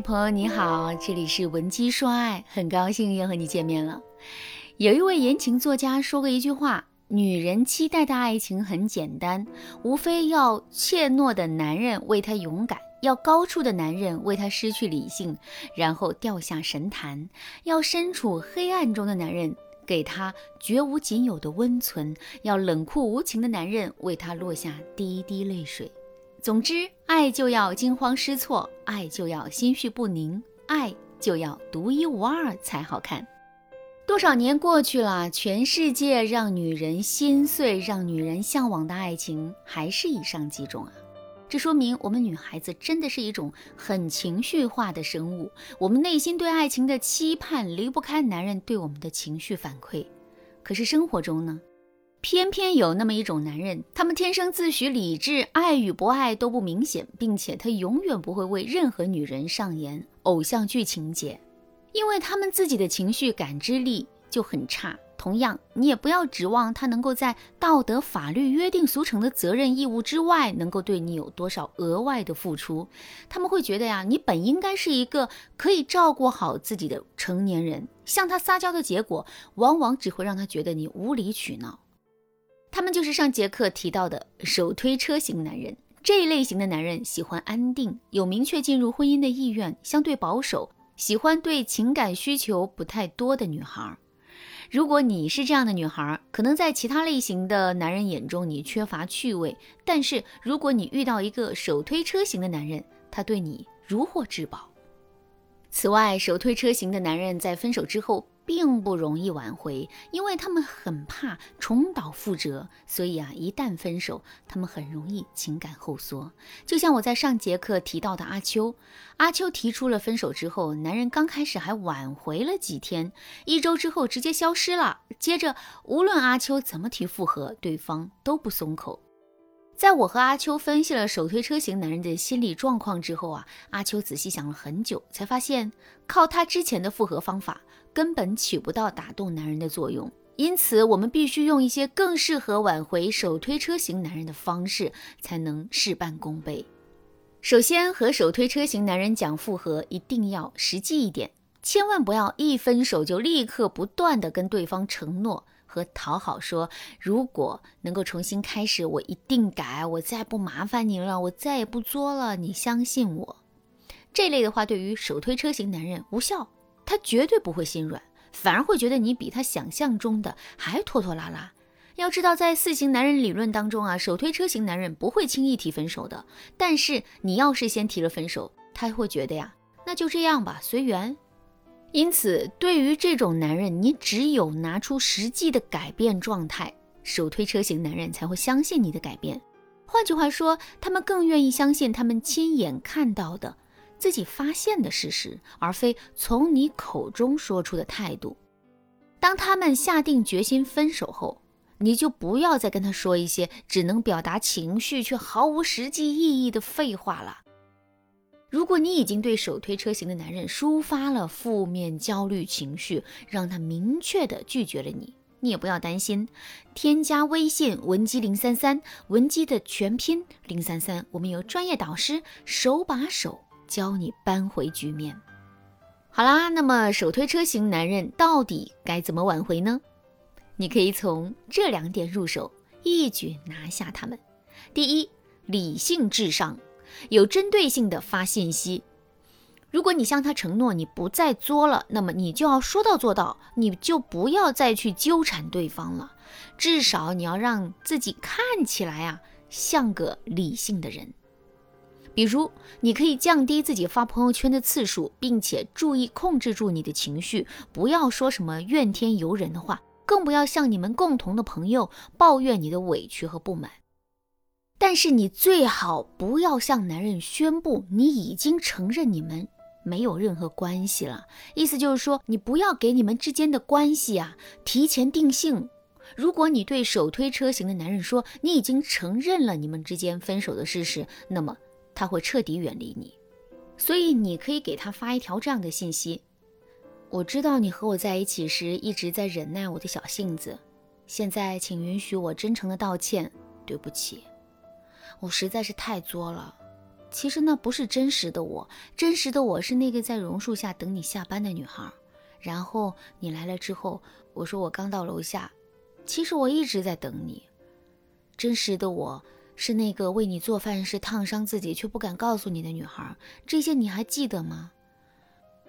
朋友你好，这里是文姬说爱，很高兴又和你见面了。有一位言情作家说过一句话：女人期待的爱情很简单，无非要怯懦的男人为她勇敢，要高处的男人为她失去理性，然后掉下神坛；要身处黑暗中的男人给她绝无仅有的温存；要冷酷无情的男人为她落下第一滴泪水。总之，爱就要惊慌失措，爱就要心绪不宁，爱就要独一无二才好看。多少年过去了，全世界让女人心碎、让女人向往的爱情还是以上几种啊！这说明我们女孩子真的是一种很情绪化的生物，我们内心对爱情的期盼离不开男人对我们的情绪反馈。可是生活中呢？偏偏有那么一种男人，他们天生自诩理智，爱与不爱都不明显，并且他永远不会为任何女人上演偶像剧情节，因为他们自己的情绪感知力就很差。同样，你也不要指望他能够在道德、法律约定俗成的责任义务之外，能够对你有多少额外的付出。他们会觉得呀，你本应该是一个可以照顾好自己的成年人，向他撒娇的结果，往往只会让他觉得你无理取闹。他们就是上节课提到的手推车型男人。这一类型的男人喜欢安定，有明确进入婚姻的意愿，相对保守，喜欢对情感需求不太多的女孩。如果你是这样的女孩，可能在其他类型的男人眼中你缺乏趣味，但是如果你遇到一个手推车型的男人，他对你如获至宝。此外，手推车型的男人在分手之后。并不容易挽回，因为他们很怕重蹈覆辙，所以啊，一旦分手，他们很容易情感后缩。就像我在上节课提到的阿秋，阿秋提出了分手之后，男人刚开始还挽回了几天，一周之后直接消失了。接着，无论阿秋怎么提复合，对方都不松口。在我和阿秋分析了手推车型男人的心理状况之后啊，阿秋仔细想了很久，才发现靠他之前的复合方法根本起不到打动男人的作用。因此，我们必须用一些更适合挽回手推车型男人的方式，才能事半功倍。首先，和手推车型男人讲复合，一定要实际一点，千万不要一分手就立刻不断的跟对方承诺。和讨好说，如果能够重新开始，我一定改，我再不麻烦你了，我再也不作了，你相信我。这类的话对于手推车型男人无效，他绝对不会心软，反而会觉得你比他想象中的还拖拖拉拉。要知道，在四型男人理论当中啊，手推车型男人不会轻易提分手的，但是你要是先提了分手，他会觉得呀，那就这样吧，随缘。因此，对于这种男人，你只有拿出实际的改变状态，手推车型男人才会相信你的改变。换句话说，他们更愿意相信他们亲眼看到的、自己发现的事实，而非从你口中说出的态度。当他们下定决心分手后，你就不要再跟他说一些只能表达情绪却毫无实际意义的废话了。如果你已经对手推车型的男人抒发了负面焦虑情绪，让他明确的拒绝了你，你也不要担心。添加微信文姬零三三，文姬的全拼零三三，我们有专业导师手把手教你扳回局面。好啦，那么手推车型男人到底该怎么挽回呢？你可以从这两点入手，一举拿下他们。第一，理性至上。有针对性的发信息。如果你向他承诺你不再作了，那么你就要说到做到，你就不要再去纠缠对方了。至少你要让自己看起来啊像个理性的人。比如，你可以降低自己发朋友圈的次数，并且注意控制住你的情绪，不要说什么怨天尤人的话，更不要向你们共同的朋友抱怨你的委屈和不满。但是你最好不要向男人宣布你已经承认你们没有任何关系了，意思就是说你不要给你们之间的关系啊提前定性。如果你对手推车型的男人说你已经承认了你们之间分手的事实，那么他会彻底远离你。所以你可以给他发一条这样的信息：我知道你和我在一起时一直在忍耐我的小性子，现在请允许我真诚的道歉，对不起。我实在是太作了，其实那不是真实的我，真实的我是那个在榕树下等你下班的女孩。然后你来了之后，我说我刚到楼下，其实我一直在等你。真实的我是那个为你做饭时烫伤自己却不敢告诉你的女孩。这些你还记得吗？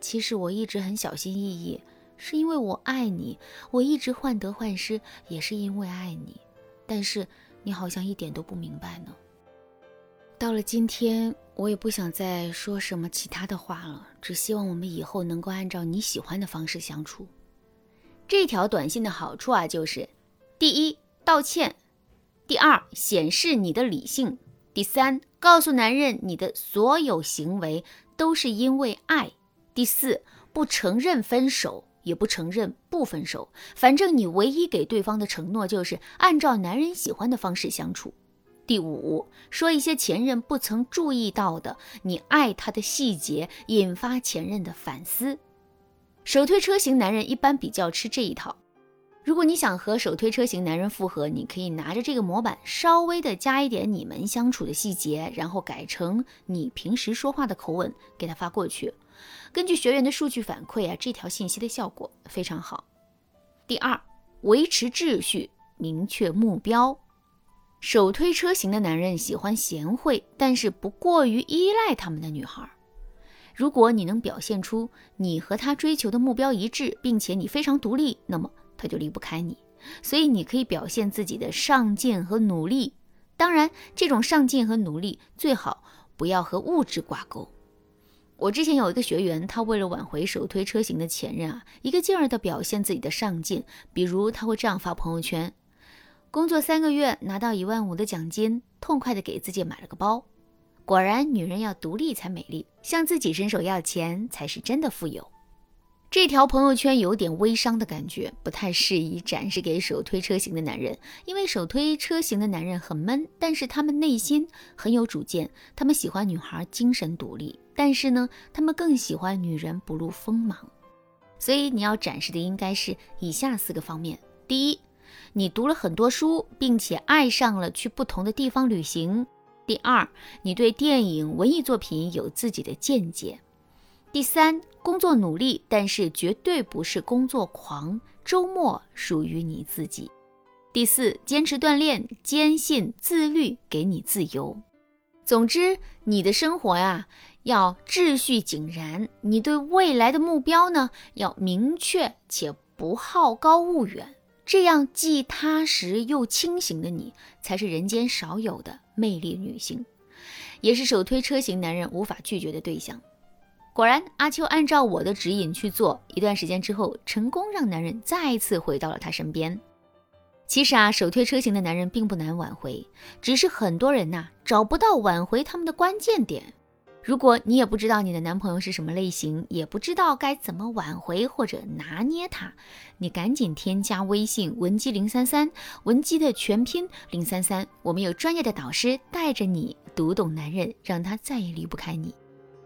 其实我一直很小心翼翼，是因为我爱你。我一直患得患失，也是因为爱你。但是你好像一点都不明白呢。到了今天，我也不想再说什么其他的话了，只希望我们以后能够按照你喜欢的方式相处。这条短信的好处啊，就是第一，道歉；第二，显示你的理性；第三，告诉男人你的所有行为都是因为爱；第四，不承认分手，也不承认不分手，反正你唯一给对方的承诺就是按照男人喜欢的方式相处。第五，说一些前任不曾注意到的你爱他的细节，引发前任的反思。手推车型男人一般比较吃这一套。如果你想和手推车型男人复合，你可以拿着这个模板，稍微的加一点你们相处的细节，然后改成你平时说话的口吻给他发过去。根据学员的数据反馈啊，这条信息的效果非常好。第二，维持秩序，明确目标。手推车型的男人喜欢贤惠，但是不过于依赖他们的女孩。如果你能表现出你和他追求的目标一致，并且你非常独立，那么他就离不开你。所以你可以表现自己的上进和努力。当然，这种上进和努力最好不要和物质挂钩。我之前有一个学员，他为了挽回手推车型的前任啊，一个劲儿的表现自己的上进，比如他会这样发朋友圈。工作三个月拿到一万五的奖金，痛快的给自己买了个包。果然，女人要独立才美丽，向自己伸手要钱才是真的富有。这条朋友圈有点微商的感觉，不太适宜展示给手推车型的男人，因为手推车型的男人很闷，但是他们内心很有主见，他们喜欢女孩精神独立，但是呢，他们更喜欢女人不露锋芒。所以你要展示的应该是以下四个方面：第一。你读了很多书，并且爱上了去不同的地方旅行。第二，你对电影、文艺作品有自己的见解。第三，工作努力，但是绝对不是工作狂，周末属于你自己。第四，坚持锻炼，坚信自律给你自由。总之，你的生活呀要秩序井然，你对未来的目标呢要明确且不好高骛远。这样既踏实又清醒的你，才是人间少有的魅力女性，也是手推车型男人无法拒绝的对象。果然，阿秋按照我的指引去做，一段时间之后，成功让男人再次回到了他身边。其实啊，手推车型的男人并不难挽回，只是很多人呐找不到挽回他们的关键点。如果你也不知道你的男朋友是什么类型，也不知道该怎么挽回或者拿捏他，你赶紧添加微信文姬零三三，文姬的全拼零三三，我们有专业的导师带着你读懂男人，让他再也离不开你。